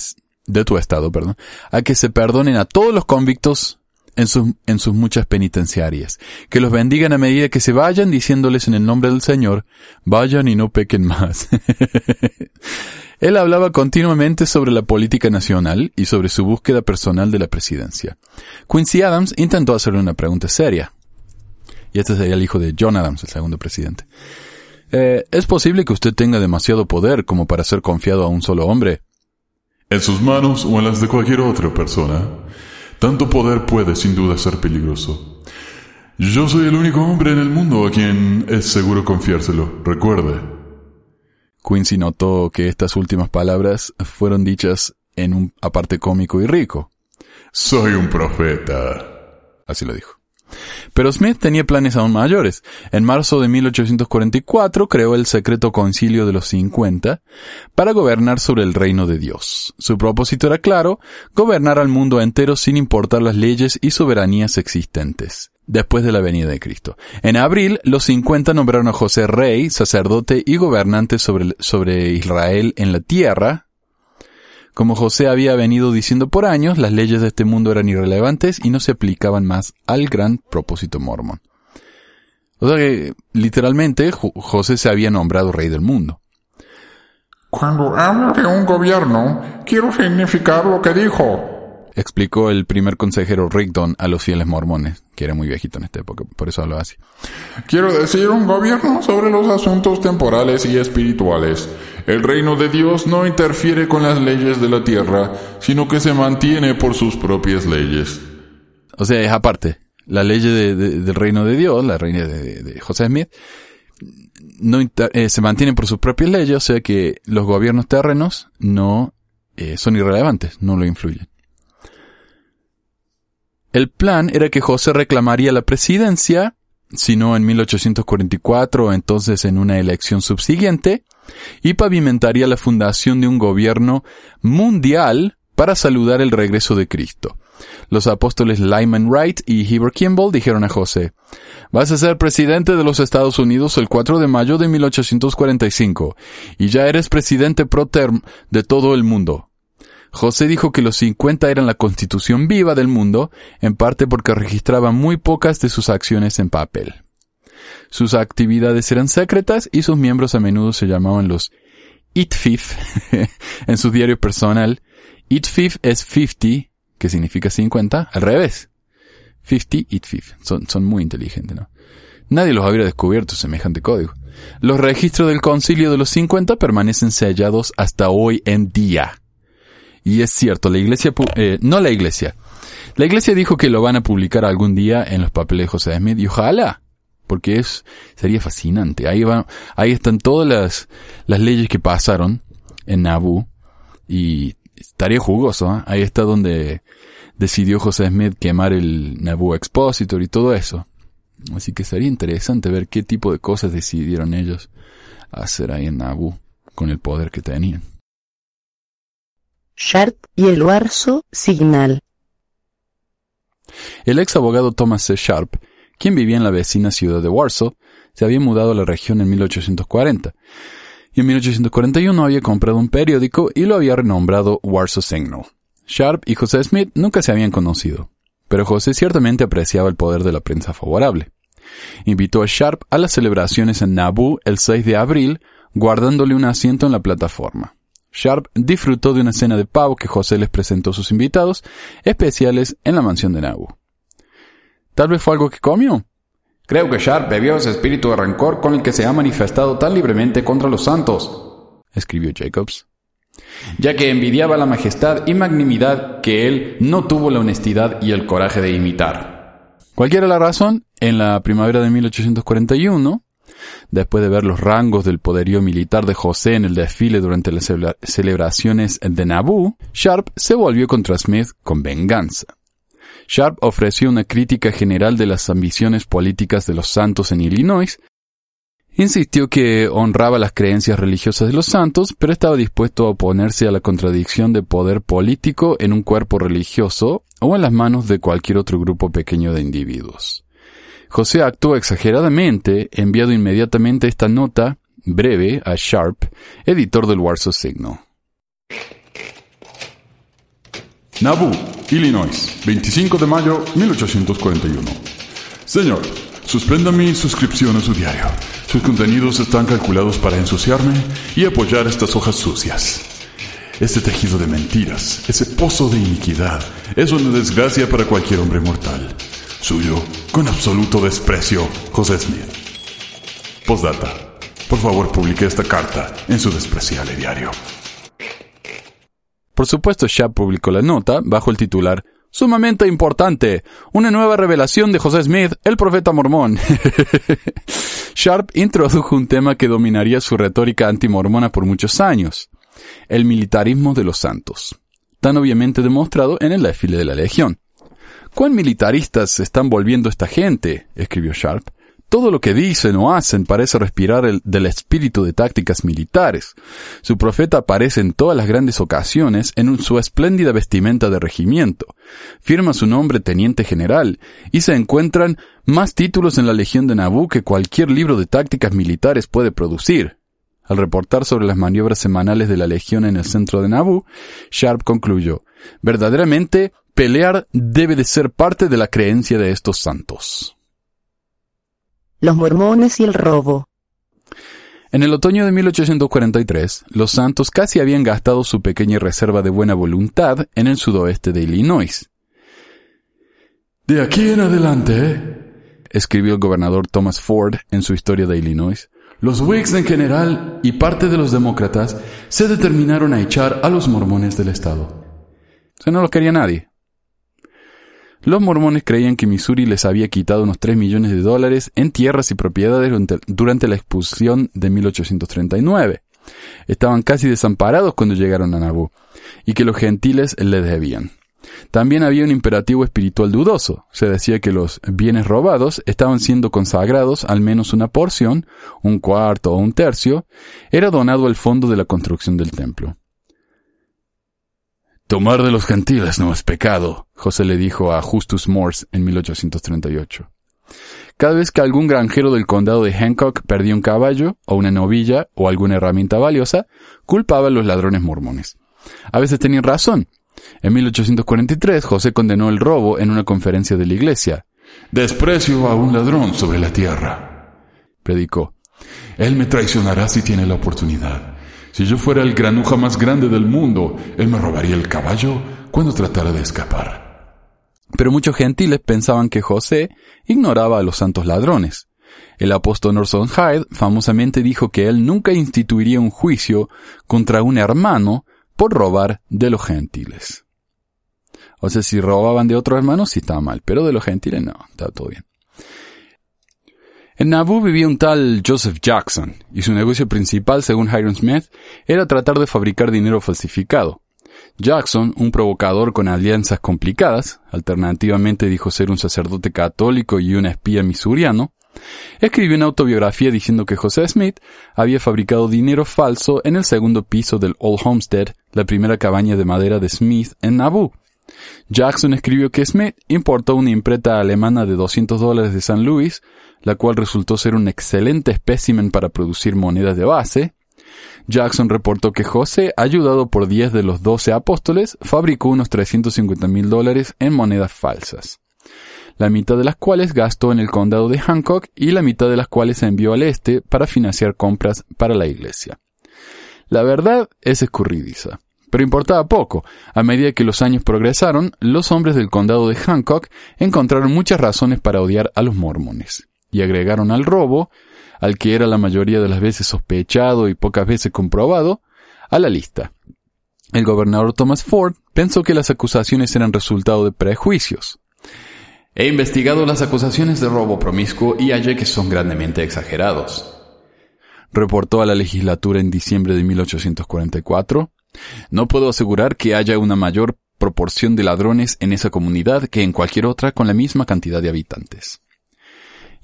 de tu estado, perdón, a que se perdonen a todos los convictos en sus, en sus muchas penitenciarias, que los bendigan a medida que se vayan diciéndoles en el nombre del Señor, vayan y no pequen más. Él hablaba continuamente sobre la política nacional y sobre su búsqueda personal de la presidencia. Quincy Adams intentó hacerle una pregunta seria. Y este sería el hijo de John Adams, el segundo presidente. Eh, ¿Es posible que usted tenga demasiado poder como para ser confiado a un solo hombre? En sus manos o en las de cualquier otra persona. Tanto poder puede sin duda ser peligroso. Yo soy el único hombre en el mundo a quien es seguro confiárselo, recuerde. Quincy notó que estas últimas palabras fueron dichas en un aparte cómico y rico. Soy un profeta. Así lo dijo. Pero Smith tenía planes aún mayores. En marzo de 1844 creó el secreto concilio de los 50 para gobernar sobre el reino de Dios. Su propósito era claro, gobernar al mundo entero sin importar las leyes y soberanías existentes después de la venida de Cristo. En abril, los 50 nombraron a José rey, sacerdote y gobernante sobre, sobre Israel en la tierra. Como José había venido diciendo por años, las leyes de este mundo eran irrelevantes y no se aplicaban más al gran propósito mormón. O sea que, literalmente, José se había nombrado rey del mundo. Cuando hablo de un gobierno, quiero significar lo que dijo explicó el primer consejero Rigdon a los fieles mormones, que era muy viejito en esta época, por eso hablaba así. Quiero decir un gobierno sobre los asuntos temporales y espirituales. El reino de Dios no interfiere con las leyes de la tierra, sino que se mantiene por sus propias leyes. O sea, es aparte. La ley del reino de Dios, la reina de, José Smith, no eh, se mantienen por sus propias leyes, o sea que los gobiernos terrenos no eh, son irrelevantes, no lo influyen. El plan era que José reclamaría la presidencia, si no en 1844 o entonces en una elección subsiguiente, y pavimentaría la fundación de un gobierno mundial para saludar el regreso de Cristo. Los apóstoles Lyman Wright y Heber Kimball dijeron a José, Vas a ser presidente de los Estados Unidos el 4 de mayo de 1845, y ya eres presidente pro term de todo el mundo. José dijo que los 50 eran la constitución viva del mundo, en parte porque registraba muy pocas de sus acciones en papel. Sus actividades eran secretas y sus miembros a menudo se llamaban los Itfif en su diario personal. Itfif es 50, que significa 50, al revés. 50 Itfif. Son, son muy inteligentes, ¿no? Nadie los habría descubierto semejante código. Los registros del concilio de los 50 permanecen sellados hasta hoy en día. Y es cierto, la iglesia, eh, no la iglesia, la iglesia dijo que lo van a publicar algún día en los papeles de José Smith y ojalá, porque es, sería fascinante. Ahí van, ahí están todas las, las leyes que pasaron en Nabu y estaría jugoso, ¿eh? Ahí está donde decidió José Smith quemar el Nabu Expositor y todo eso. Así que sería interesante ver qué tipo de cosas decidieron ellos hacer ahí en Nabu con el poder que tenían. Sharp y el Warso Signal. El ex abogado Thomas C. Sharp, quien vivía en la vecina ciudad de Warsaw, se había mudado a la región en 1840 y en 1841 había comprado un periódico y lo había renombrado Warsaw Signal. Sharp y José Smith nunca se habían conocido, pero José ciertamente apreciaba el poder de la prensa favorable. Invitó a Sharp a las celebraciones en Nabu el 6 de abril, guardándole un asiento en la plataforma. Sharp disfrutó de una cena de pavo que José les presentó a sus invitados especiales en la mansión de Nabu. ¿Tal vez fue algo que comió? Creo que Sharp bebió ese espíritu de rencor con el que se ha manifestado tan libremente contra los santos, escribió Jacobs, ya que envidiaba la majestad y magnanimidad que él no tuvo la honestidad y el coraje de imitar. Cualquiera la razón, en la primavera de 1841, después de ver los rangos del poderío militar de José en el desfile durante las celebraciones de Nabú, Sharp se volvió contra Smith con venganza. Sharp ofreció una crítica general de las ambiciones políticas de los santos en Illinois, Insistió que honraba las creencias religiosas de los santos, pero estaba dispuesto a oponerse a la contradicción de poder político en un cuerpo religioso o en las manos de cualquier otro grupo pequeño de individuos. José actuó exageradamente, enviado inmediatamente esta nota breve a Sharp, editor del Warsaw Signal. Nauvoo, Illinois, 25 de mayo 1841. Señor, suspenda mi suscripción a su diario. Sus contenidos están calculados para ensuciarme y apoyar estas hojas sucias. Este tejido de mentiras, ese pozo de iniquidad, es una desgracia para cualquier hombre mortal. Suyo, con absoluto desprecio, José Smith. Postdata. Por favor, publique esta carta en su despreciable diario. Por supuesto, Sharp publicó la nota bajo el titular Sumamente importante. Una nueva revelación de José Smith, el profeta mormón. Sharp introdujo un tema que dominaría su retórica antimormona por muchos años. El militarismo de los santos. Tan obviamente demostrado en el desfile de la Legión. ¿Cuán militaristas se están volviendo esta gente? escribió Sharp. Todo lo que dicen o hacen parece respirar el, del espíritu de tácticas militares. Su profeta aparece en todas las grandes ocasiones en su espléndida vestimenta de regimiento. Firma su nombre teniente general y se encuentran más títulos en la Legión de Nabú que cualquier libro de tácticas militares puede producir. Al reportar sobre las maniobras semanales de la Legión en el centro de Nabú, Sharp concluyó, verdaderamente Pelear debe de ser parte de la creencia de estos santos. Los mormones y el robo. En el otoño de 1843, los santos casi habían gastado su pequeña reserva de buena voluntad en el sudoeste de Illinois. De aquí en adelante, escribió el gobernador Thomas Ford en su historia de Illinois, los Whigs en general y parte de los demócratas se determinaron a echar a los mormones del estado. O no los quería nadie. Los mormones creían que Missouri les había quitado unos 3 millones de dólares en tierras y propiedades durante la expulsión de 1839. Estaban casi desamparados cuando llegaron a Nauvoo, y que los gentiles les debían. También había un imperativo espiritual dudoso. Se decía que los bienes robados estaban siendo consagrados, al menos una porción, un cuarto o un tercio, era donado al fondo de la construcción del templo. Tomar de los gentiles no es pecado, José le dijo a Justus Morse en 1838. Cada vez que algún granjero del condado de Hancock perdía un caballo, o una novilla, o alguna herramienta valiosa, culpaba a los ladrones mormones. A veces tenían razón. En 1843 José condenó el robo en una conferencia de la iglesia. Desprecio a un ladrón sobre la tierra, predicó. Él me traicionará si tiene la oportunidad. Si yo fuera el granuja más grande del mundo, él me robaría el caballo cuando tratara de escapar. Pero muchos gentiles pensaban que José ignoraba a los santos ladrones. El apóstol Orson Hyde famosamente dijo que él nunca instituiría un juicio contra un hermano por robar de los gentiles. O sea, si robaban de otro hermano, sí estaba mal, pero de los gentiles no, estaba todo bien. En Nauvoo vivía un tal Joseph Jackson, y su negocio principal, según Hiram Smith, era tratar de fabricar dinero falsificado. Jackson, un provocador con alianzas complicadas, alternativamente dijo ser un sacerdote católico y un espía misuriano, escribió una autobiografía diciendo que José Smith había fabricado dinero falso en el segundo piso del Old Homestead, la primera cabaña de madera de Smith en Nauvoo. Jackson escribió que Smith importó una imprenta alemana de 200 dólares de San Luis, la cual resultó ser un excelente espécimen para producir monedas de base. Jackson reportó que José, ayudado por 10 de los 12 apóstoles, fabricó unos 350 mil dólares en monedas falsas, la mitad de las cuales gastó en el condado de Hancock y la mitad de las cuales envió al este para financiar compras para la iglesia. La verdad es escurridiza. Pero importaba poco. A medida que los años progresaron, los hombres del condado de Hancock encontraron muchas razones para odiar a los mormones y agregaron al robo, al que era la mayoría de las veces sospechado y pocas veces comprobado, a la lista. El gobernador Thomas Ford pensó que las acusaciones eran resultado de prejuicios. He investigado las acusaciones de robo promiscuo y hallé que son grandemente exagerados. Reportó a la legislatura en diciembre de 1844. No puedo asegurar que haya una mayor proporción de ladrones en esa comunidad que en cualquier otra con la misma cantidad de habitantes.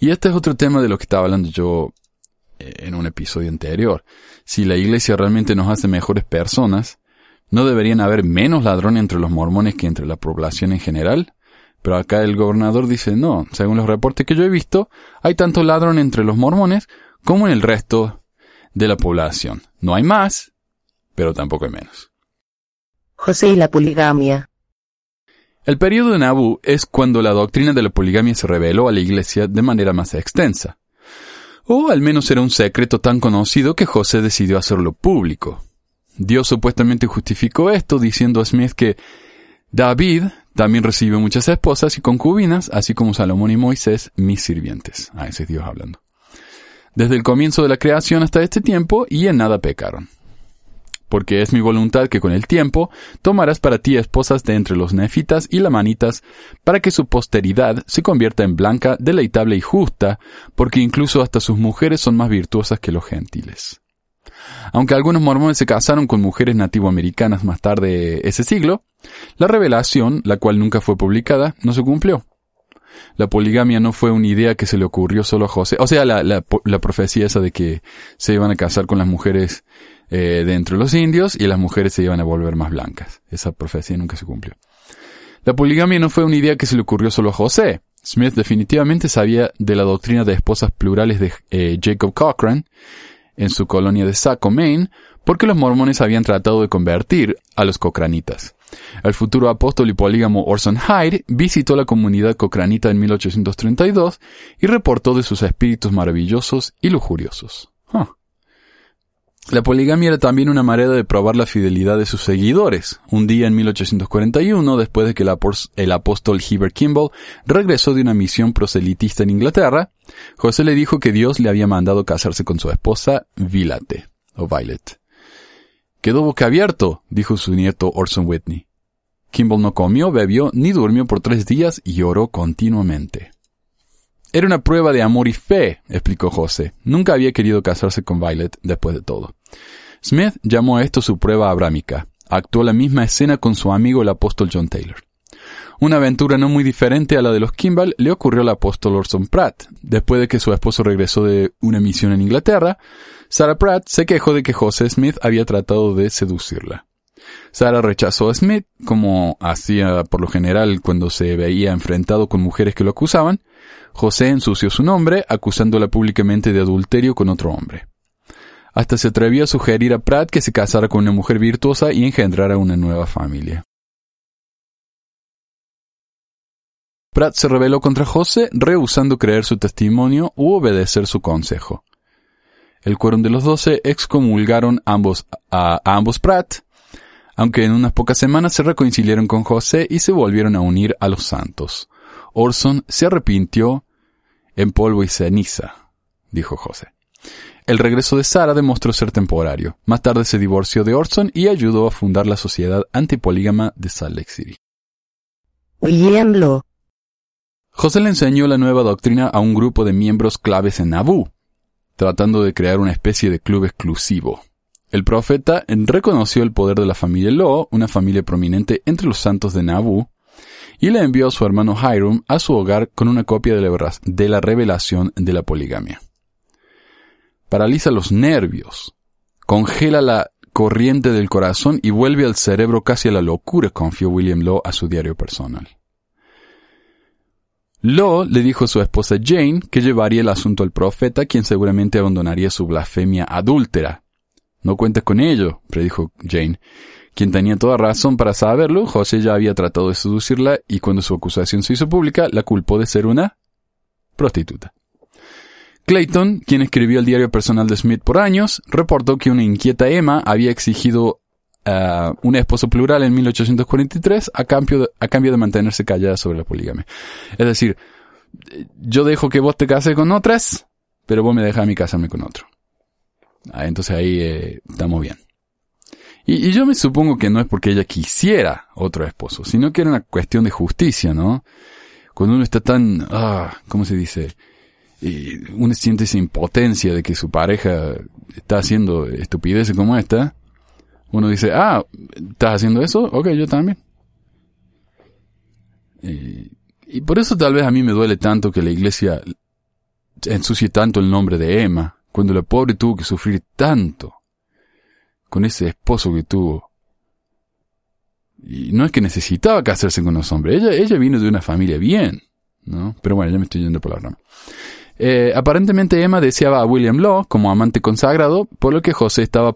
Y este es otro tema de lo que estaba hablando yo eh, en un episodio anterior. Si la iglesia realmente nos hace mejores personas, ¿no deberían haber menos ladrones entre los mormones que entre la población en general? Pero acá el gobernador dice, no, según los reportes que yo he visto, hay tanto ladrón entre los mormones como en el resto de la población. No hay más, pero tampoco hay menos. José y la poligamia. El periodo de Nabu es cuando la doctrina de la poligamia se reveló a la iglesia de manera más extensa. O al menos era un secreto tan conocido que José decidió hacerlo público. Dios supuestamente justificó esto diciendo a Smith que David también recibió muchas esposas y concubinas, así como Salomón y Moisés, mis sirvientes. Ah, ese es Dios hablando. Desde el comienzo de la creación hasta este tiempo, y en nada pecaron porque es mi voluntad que con el tiempo tomarás para ti esposas de entre los nefitas y lamanitas, para que su posteridad se convierta en blanca, deleitable y justa, porque incluso hasta sus mujeres son más virtuosas que los gentiles. Aunque algunos mormones se casaron con mujeres nativoamericanas más tarde ese siglo, la revelación, la cual nunca fue publicada, no se cumplió. La poligamia no fue una idea que se le ocurrió solo a José. O sea, la, la, la profecía esa de que se iban a casar con las mujeres eh, de los indios y las mujeres se iban a volver más blancas. Esa profecía nunca se cumplió. La poligamia no fue una idea que se le ocurrió solo a José. Smith definitivamente sabía de la doctrina de esposas plurales de eh, Jacob Cochran en su colonia de Saco, Maine, porque los mormones habían tratado de convertir a los cochranitas. El futuro apóstol y polígamo Orson Hyde visitó la comunidad cocranita en 1832 y reportó de sus espíritus maravillosos y lujuriosos. La poligamia era también una manera de probar la fidelidad de sus seguidores. Un día en 1841, después de que el apóstol Heber Kimball regresó de una misión proselitista en Inglaterra, José le dijo que Dios le había mandado casarse con su esposa Vilate, o Violet. Quedó boquiabierto, dijo su nieto Orson Whitney. Kimball no comió, bebió, ni durmió por tres días y lloró continuamente. Era una prueba de amor y fe, explicó José. Nunca había querido casarse con Violet después de todo. Smith llamó a esto su prueba abrámica. Actuó la misma escena con su amigo el apóstol John Taylor. Una aventura no muy diferente a la de los Kimball le ocurrió al apóstol Orson Pratt. Después de que su esposo regresó de una misión en Inglaterra, Sarah Pratt se quejó de que José Smith había tratado de seducirla. Sarah rechazó a Smith, como hacía por lo general cuando se veía enfrentado con mujeres que lo acusaban. José ensució su nombre, acusándola públicamente de adulterio con otro hombre. Hasta se atrevió a sugerir a Pratt que se casara con una mujer virtuosa y engendrara una nueva familia. Pratt se rebeló contra José, rehusando creer su testimonio u obedecer su consejo. El quórum de los doce excomulgaron ambos, a, a ambos Pratt, aunque en unas pocas semanas se reconciliaron con José y se volvieron a unir a los santos. Orson se arrepintió en polvo y ceniza. dijo José. El regreso de Sara demostró ser temporario. Más tarde se divorció de Orson y ayudó a fundar la sociedad antipolígama de Salt Lake City. William Law. José le enseñó la nueva doctrina a un grupo de miembros claves en Nauvoo, tratando de crear una especie de club exclusivo. El profeta reconoció el poder de la familia Law, una familia prominente entre los santos de Nauvoo, y le envió a su hermano Hiram a su hogar con una copia de la revelación de la poligamia paraliza los nervios, congela la corriente del corazón y vuelve al cerebro casi a la locura, confió William Law a su diario personal. Law le dijo a su esposa Jane que llevaría el asunto al profeta, quien seguramente abandonaría su blasfemia adúltera. No cuentes con ello, predijo Jane, quien tenía toda razón para saberlo. José ya había tratado de seducirla y cuando su acusación se hizo pública, la culpó de ser una prostituta. Clayton, quien escribió el diario personal de Smith por años, reportó que una inquieta Emma había exigido uh, un esposo plural en 1843 a cambio, de, a cambio de mantenerse callada sobre la poligamia. Es decir, yo dejo que vos te cases con otras, pero vos me dejas a mí casarme con otro. Ah, entonces ahí eh, estamos bien. Y, yo me supongo que no es porque ella quisiera otro esposo, sino que era una cuestión de justicia, ¿no? Cuando uno está tan, ah, ¿cómo se dice? y uno siente esa impotencia de que su pareja está haciendo estupideces como esta, uno dice, ah, ¿estás haciendo eso? Ok, yo también. Y, y, por eso tal vez a mí me duele tanto que la iglesia ensucie tanto el nombre de Emma, cuando la pobre tuvo que sufrir tanto con ese esposo que tuvo. Y no es que necesitaba casarse con los hombres, ella, ella vino de una familia bien, ¿no? Pero bueno, ya me estoy yendo por la rama. Eh, aparentemente Emma deseaba a William Law como amante consagrado, por lo que José estaba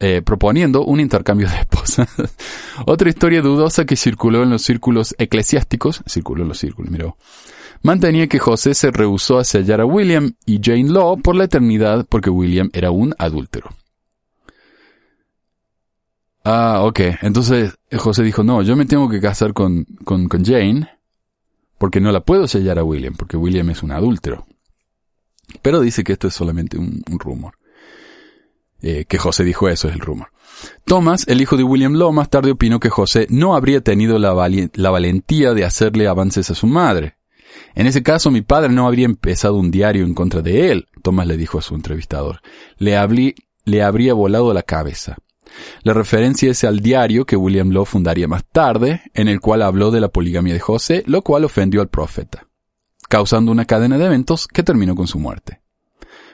eh, proponiendo un intercambio de esposas. Otra historia dudosa que circuló en los círculos eclesiásticos, circuló en los círculos, mira, mantenía que José se rehusó a sellar a William y Jane Law por la eternidad porque William era un adúltero. Ah, ok. Entonces José dijo, no, yo me tengo que casar con, con, con Jane porque no la puedo sellar a William, porque William es un adúltero. Pero dice que esto es solamente un, rumor. Eh, que José dijo eso, es el rumor. Thomas, el hijo de William Law, más tarde opinó que José no habría tenido la, valentía de hacerle avances a su madre. En ese caso, mi padre no habría empezado un diario en contra de él, Thomas le dijo a su entrevistador. Le habría volado la cabeza. La referencia es al diario que William Law fundaría más tarde, en el cual habló de la poligamia de José, lo cual ofendió al profeta causando una cadena de eventos que terminó con su muerte.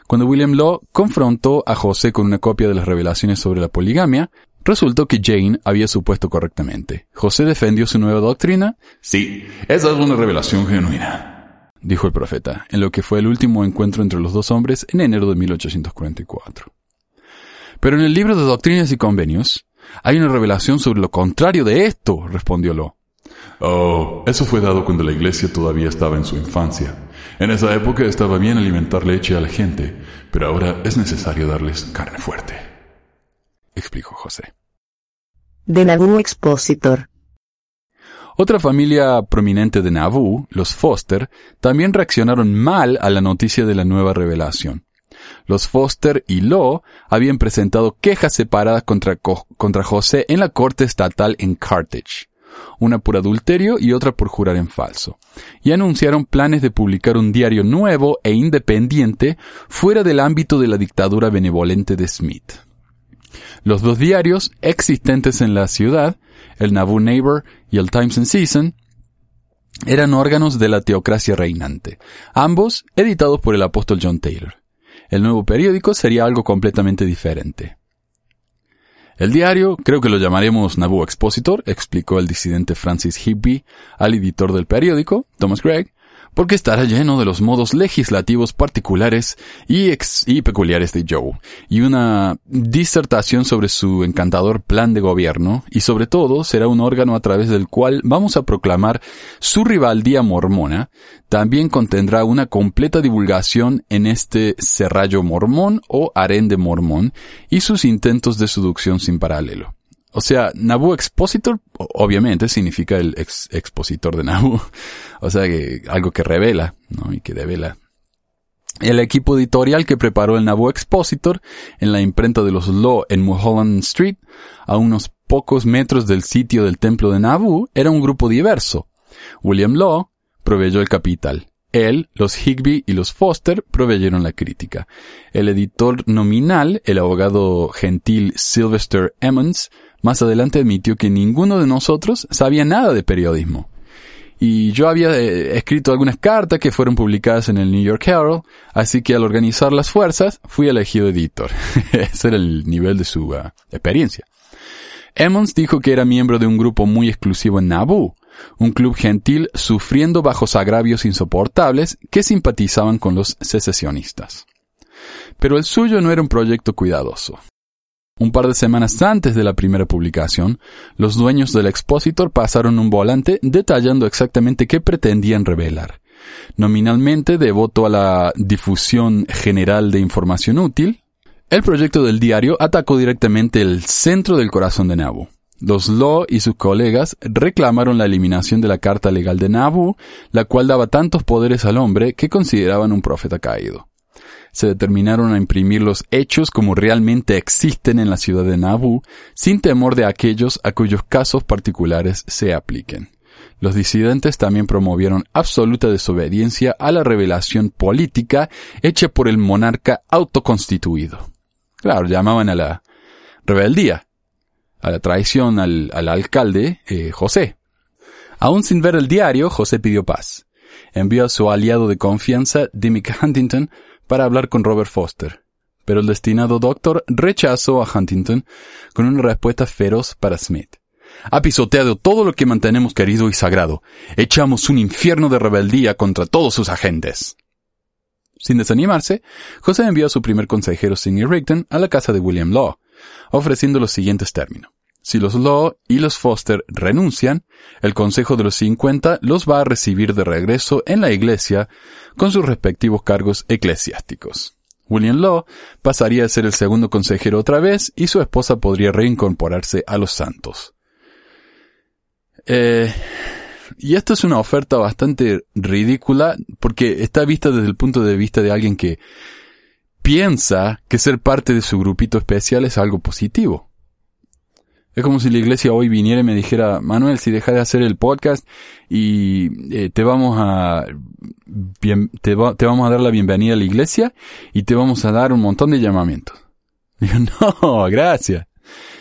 Cuando William Law confrontó a José con una copia de las revelaciones sobre la poligamia, resultó que Jane había supuesto correctamente. José defendió su nueva doctrina. Sí, esa es una revelación genuina, dijo el profeta, en lo que fue el último encuentro entre los dos hombres en enero de 1844. Pero en el libro de Doctrinas y Convenios, hay una revelación sobre lo contrario de esto, respondió Law. Oh, eso fue dado cuando la iglesia todavía estaba en su infancia. En esa época estaba bien alimentar leche a la gente, pero ahora es necesario darles carne fuerte. Explicó José. De Nauvoo Expositor. Otra familia prominente de Nauvoo, los Foster, también reaccionaron mal a la noticia de la nueva revelación. Los Foster y Law habían presentado quejas separadas contra, contra José en la corte estatal en Carthage una por adulterio y otra por jurar en falso, y anunciaron planes de publicar un diario nuevo e independiente fuera del ámbito de la dictadura benevolente de Smith. Los dos diarios existentes en la ciudad, el Nauvoo Neighbor y el Times and Season, eran órganos de la teocracia reinante, ambos editados por el apóstol John Taylor. El nuevo periódico sería algo completamente diferente. El diario, creo que lo llamaremos Nauvoo Expositor, explicó el disidente Francis Higby al editor del periódico, Thomas Gregg, porque estará lleno de los modos legislativos particulares y, y peculiares de Joe, y una disertación sobre su encantador plan de gobierno, y sobre todo será un órgano a través del cual vamos a proclamar su rivaldía mormona, también contendrá una completa divulgación en este serrallo mormón o harén de mormón, y sus intentos de seducción sin paralelo. O sea, Nabu Expositor, obviamente, significa el expositor de Nabu. O sea, que algo que revela, ¿no? Y que devela El equipo editorial que preparó el Nauvoo Expositor en la imprenta de los Law en Mulholland Street, a unos pocos metros del sitio del templo de Nauvoo, era un grupo diverso. William Law proveyó el capital. Él, los Higby y los Foster proveyeron la crítica. El editor nominal, el abogado gentil Sylvester Emmons, más adelante admitió que ninguno de nosotros sabía nada de periodismo. Y yo había eh, escrito algunas cartas que fueron publicadas en el New York Herald, así que al organizar las fuerzas fui elegido editor. Ese era el nivel de su uh, experiencia. Emmons dijo que era miembro de un grupo muy exclusivo en Nauvoo, un club gentil sufriendo bajos agravios insoportables que simpatizaban con los secesionistas. Pero el suyo no era un proyecto cuidadoso. Un par de semanas antes de la primera publicación, los dueños del expositor pasaron un volante detallando exactamente qué pretendían revelar. Nominalmente devoto a la difusión general de información útil, el proyecto del diario atacó directamente el centro del corazón de Nabu. Los Law y sus colegas reclamaron la eliminación de la Carta Legal de Nabu, la cual daba tantos poderes al hombre que consideraban un profeta caído se determinaron a imprimir los hechos como realmente existen en la ciudad de Nauvoo, sin temor de aquellos a cuyos casos particulares se apliquen. Los disidentes también promovieron absoluta desobediencia a la revelación política hecha por el monarca autoconstituido. Claro, llamaban a la rebeldía, a la traición al, alcalde eh, José. Aún sin ver el diario, José pidió paz. Envió a su aliado de confianza, Dimmick Huntington, para hablar con Robert Foster, pero el destinado doctor rechazó a Huntington con una respuesta feroz para Smith. Ha pisoteado todo lo que mantenemos querido y sagrado. Echamos un infierno de rebeldía contra todos sus agentes. Sin desanimarse, José envió a su primer consejero Sidney Rigdon a la casa de William Law, ofreciendo los siguientes términos. Si los Law y los Foster renuncian, el Consejo de los 50 los va a recibir de regreso en la iglesia con sus respectivos cargos eclesiásticos. William Law pasaría a ser el segundo consejero otra vez y su esposa podría reincorporarse a los santos. Eh, y esto es una oferta bastante ridícula porque está vista desde el punto de vista de alguien que piensa que ser parte de su grupito especial es algo positivo. Es como si la iglesia hoy viniera y me dijera, Manuel, si dejas de hacer el podcast y eh, te vamos a te, vamos a dar la bienvenida a la iglesia y te vamos a dar un montón de llamamientos. Digo, no, gracias.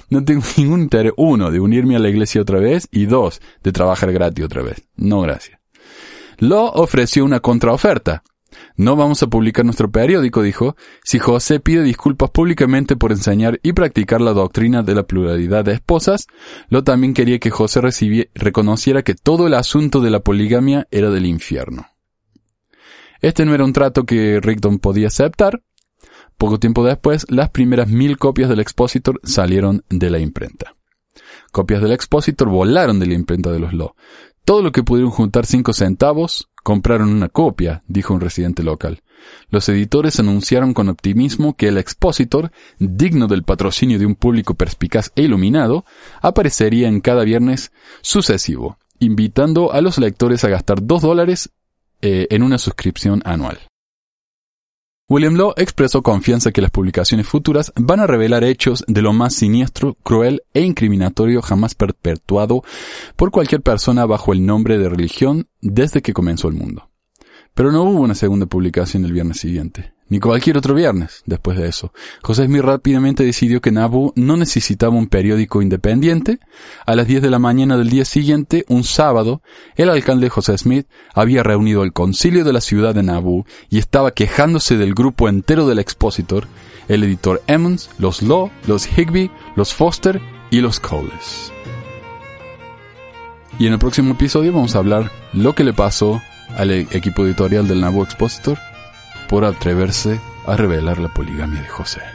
No tengo ningún interés, uno, de unirme a la iglesia otra vez y dos, de trabajar gratis otra vez. No, gracias. Lo ofreció una contraoferta. No vamos a publicar nuestro periódico, dijo, si José pide disculpas públicamente por enseñar y practicar la doctrina de la pluralidad de esposas, lo también quería que José reconociera que todo el asunto de la poligamia era del infierno. Este no era un trato que Rigdon podía aceptar. Poco tiempo después, las primeras mil copias del Expositor salieron de la imprenta. Copias del Expositor volaron de la imprenta de los Law. Todo lo que pudieron juntar cinco centavos, compraron una copia, dijo un residente local. Los editores anunciaron con optimismo que el expositor, digno del patrocinio de un público perspicaz e iluminado, aparecería en cada viernes sucesivo, invitando a los lectores a gastar dos dólares eh, en una suscripción anual. William Law expresó confianza que las publicaciones futuras van a revelar hechos de lo más siniestro, cruel e incriminatorio jamás perpetuado por cualquier persona bajo el nombre de religión desde que comenzó el mundo. Pero no hubo una segunda publicación el viernes siguiente ni cualquier otro viernes después de eso. José Smith rápidamente decidió que Nabu no necesitaba un periódico independiente. A las 10 de la mañana del día siguiente, un sábado, el alcalde José Smith había reunido el concilio de la ciudad de Nabu y estaba quejándose del grupo entero del expositor, el editor Emmons, los Law, los Higby, los Foster y los Coles. Y en el próximo episodio vamos a hablar lo que le pasó al equipo editorial del Nabu Expositor por atreverse a revelar la poligamia de José.